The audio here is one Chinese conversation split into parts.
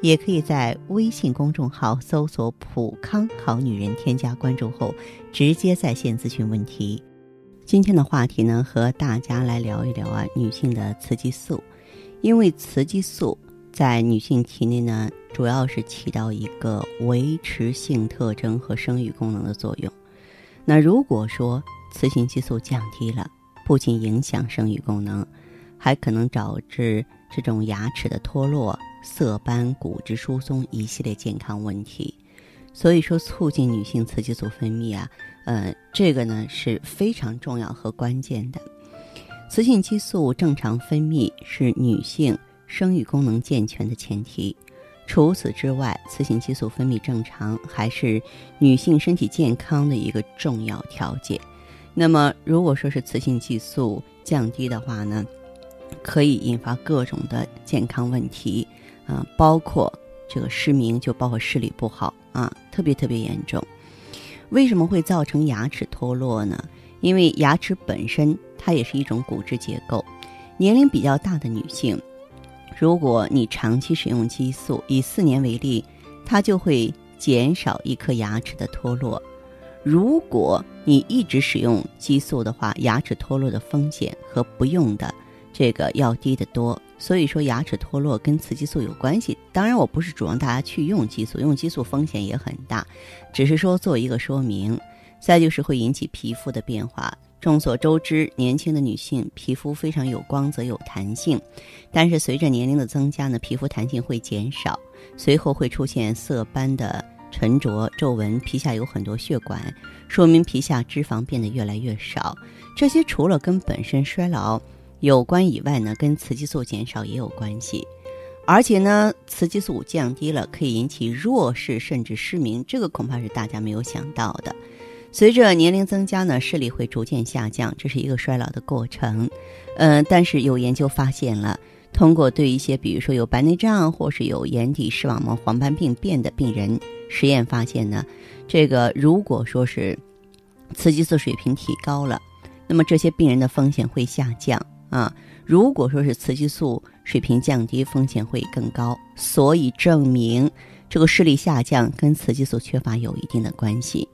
也可以在微信公众号搜索“普康好女人”，添加关注后直接在线咨询问题。今天的话题呢，和大家来聊一聊啊，女性的雌激素，因为雌激素在女性体内呢。主要是起到一个维持性特征和生育功能的作用。那如果说雌性激素降低了，不仅影响生育功能，还可能导致这种牙齿的脱落、色斑、骨质疏松一系列健康问题。所以说，促进女性雌激素分泌啊，呃，这个呢是非常重要和关键的。雌性激素正常分泌是女性生育功能健全的前提。除此之外，雌性激素分泌正常还是女性身体健康的一个重要条件。那么，如果说是雌性激素降低的话呢，可以引发各种的健康问题，啊，包括这个失明，就包括视力不好啊，特别特别严重。为什么会造成牙齿脱落呢？因为牙齿本身它也是一种骨质结构，年龄比较大的女性。如果你长期使用激素，以四年为例，它就会减少一颗牙齿的脱落。如果你一直使用激素的话，牙齿脱落的风险和不用的这个要低得多。所以说，牙齿脱落跟雌激素有关系。当然，我不是主张大家去用激素，用激素风险也很大，只是说做一个说明。再就是会引起皮肤的变化。众所周知，年轻的女性皮肤非常有光泽、有弹性，但是随着年龄的增加呢，皮肤弹性会减少，随后会出现色斑的沉着、皱纹，皮下有很多血管，说明皮下脂肪变得越来越少。这些除了跟本身衰老有关以外呢，跟雌激素减少也有关系。而且呢，雌激素降低了，可以引起弱视甚至失明，这个恐怕是大家没有想到的。随着年龄增加呢，视力会逐渐下降，这是一个衰老的过程。嗯，但是有研究发现了，通过对一些比如说有白内障或是有眼底视网膜黄斑病变的病人实验发现呢，这个如果说是雌激素水平提高了，那么这些病人的风险会下降啊。如果说是雌激素水平降低，风险会更高。所以证明这个视力下降跟雌激素缺乏有一定的关系。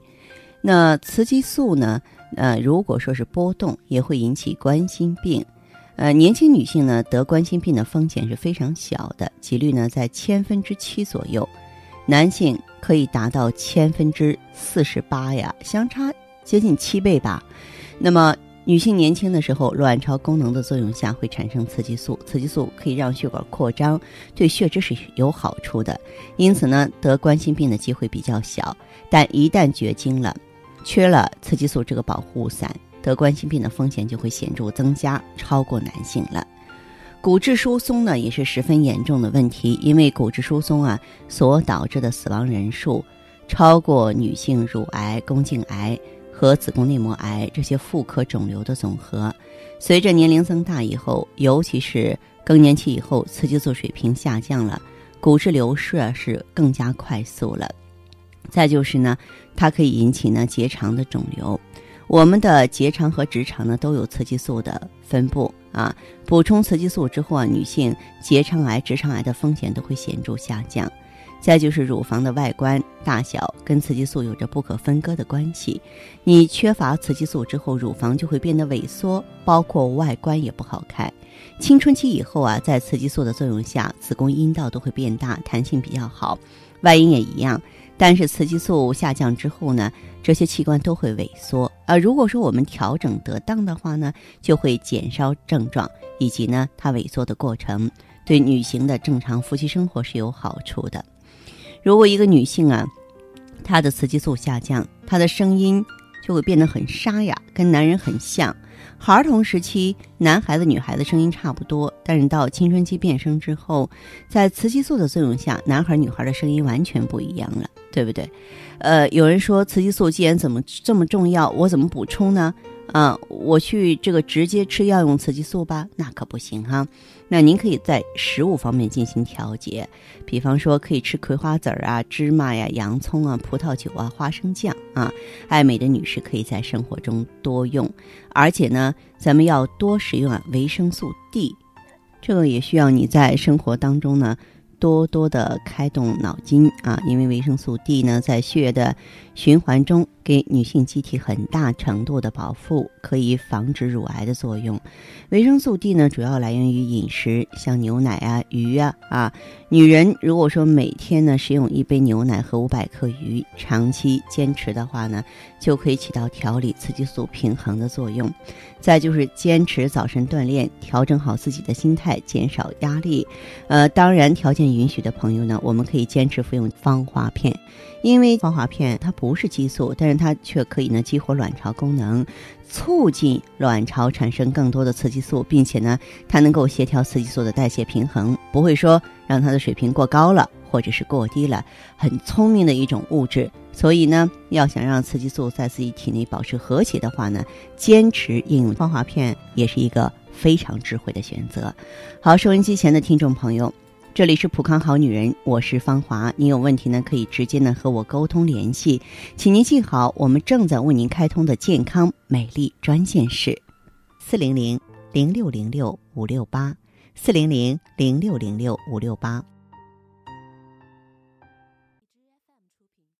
那雌激素呢？呃，如果说是波动，也会引起冠心病。呃，年轻女性呢得冠心病的风险是非常小的，几率呢在千分之七左右。男性可以达到千分之四十八呀，相差接近七倍吧。那么女性年轻的时候，卵巢功能的作用下会产生雌激素，雌激素可以让血管扩张，对血脂是有好处的。因此呢，得冠心病的机会比较小。但一旦绝经了，缺了雌激素这个保护伞，得冠心病的风险就会显著增加，超过男性了。骨质疏松呢，也是十分严重的问题，因为骨质疏松啊所导致的死亡人数，超过女性乳癌、宫颈癌和子宫内膜癌这些妇科肿瘤的总和。随着年龄增大以后，尤其是更年期以后，雌激素水平下降了，骨质流失啊是更加快速了。再就是呢，它可以引起呢结肠的肿瘤。我们的结肠和直肠呢都有雌激素的分布啊。补充雌激素之后啊，女性结肠癌、直肠癌的风险都会显著下降。再就是乳房的外观大小跟雌激素有着不可分割的关系。你缺乏雌激素之后，乳房就会变得萎缩，包括外观也不好看。青春期以后啊，在雌激素的作用下，子宫、阴道都会变大，弹性比较好。外阴也一样。但是雌激素下降之后呢，这些器官都会萎缩啊。如果说我们调整得当的话呢，就会减少症状以及呢它萎缩的过程，对女性的正常夫妻生活是有好处的。如果一个女性啊，她的雌激素下降，她的声音就会变得很沙哑，跟男人很像。儿童时期，男孩子、女孩子声音差不多，但是到青春期变声之后，在雌激素的作用下，男孩、女孩的声音完全不一样了。对不对？呃，有人说雌激素既然怎么这么重要，我怎么补充呢？啊，我去这个直接吃药用雌激素吧，那可不行哈。那您可以在食物方面进行调节，比方说可以吃葵花籽儿啊、芝麻呀、洋葱啊、葡萄酒啊、花生酱啊。爱美的女士可以在生活中多用，而且呢，咱们要多食用啊维生素 D，这个也需要你在生活当中呢。多多的开动脑筋啊，因为维生素 D 呢，在血液的循环中给女性机体很大程度的保护，可以防止乳癌的作用。维生素 D 呢，主要来源于饮食，像牛奶啊、鱼啊啊。女人如果说每天呢食用一杯牛奶和五百克鱼，长期坚持的话呢，就可以起到调理雌激素平衡的作用。再就是坚持早晨锻炼，调整好自己的心态，减少压力。呃，当然条件允许的朋友呢，我们可以坚持服用芳华片，因为芳华片它不是激素，但是它却可以呢激活卵巢功能，促进卵巢产生更多的雌激素，并且呢，它能够协调雌激素的代谢平衡，不会说让它的水平过高了。或者是过低了，很聪明的一种物质，所以呢，要想让雌激素在自己体内保持和谐的话呢，坚持应用芳华片也是一个非常智慧的选择。好，收音机前的听众朋友，这里是普康好女人，我是芳华，您有问题呢可以直接呢和我沟通联系，请您记好，我们正在为您开通的健康美丽专线是四零零零六零六五六八四零零零六零六五六八。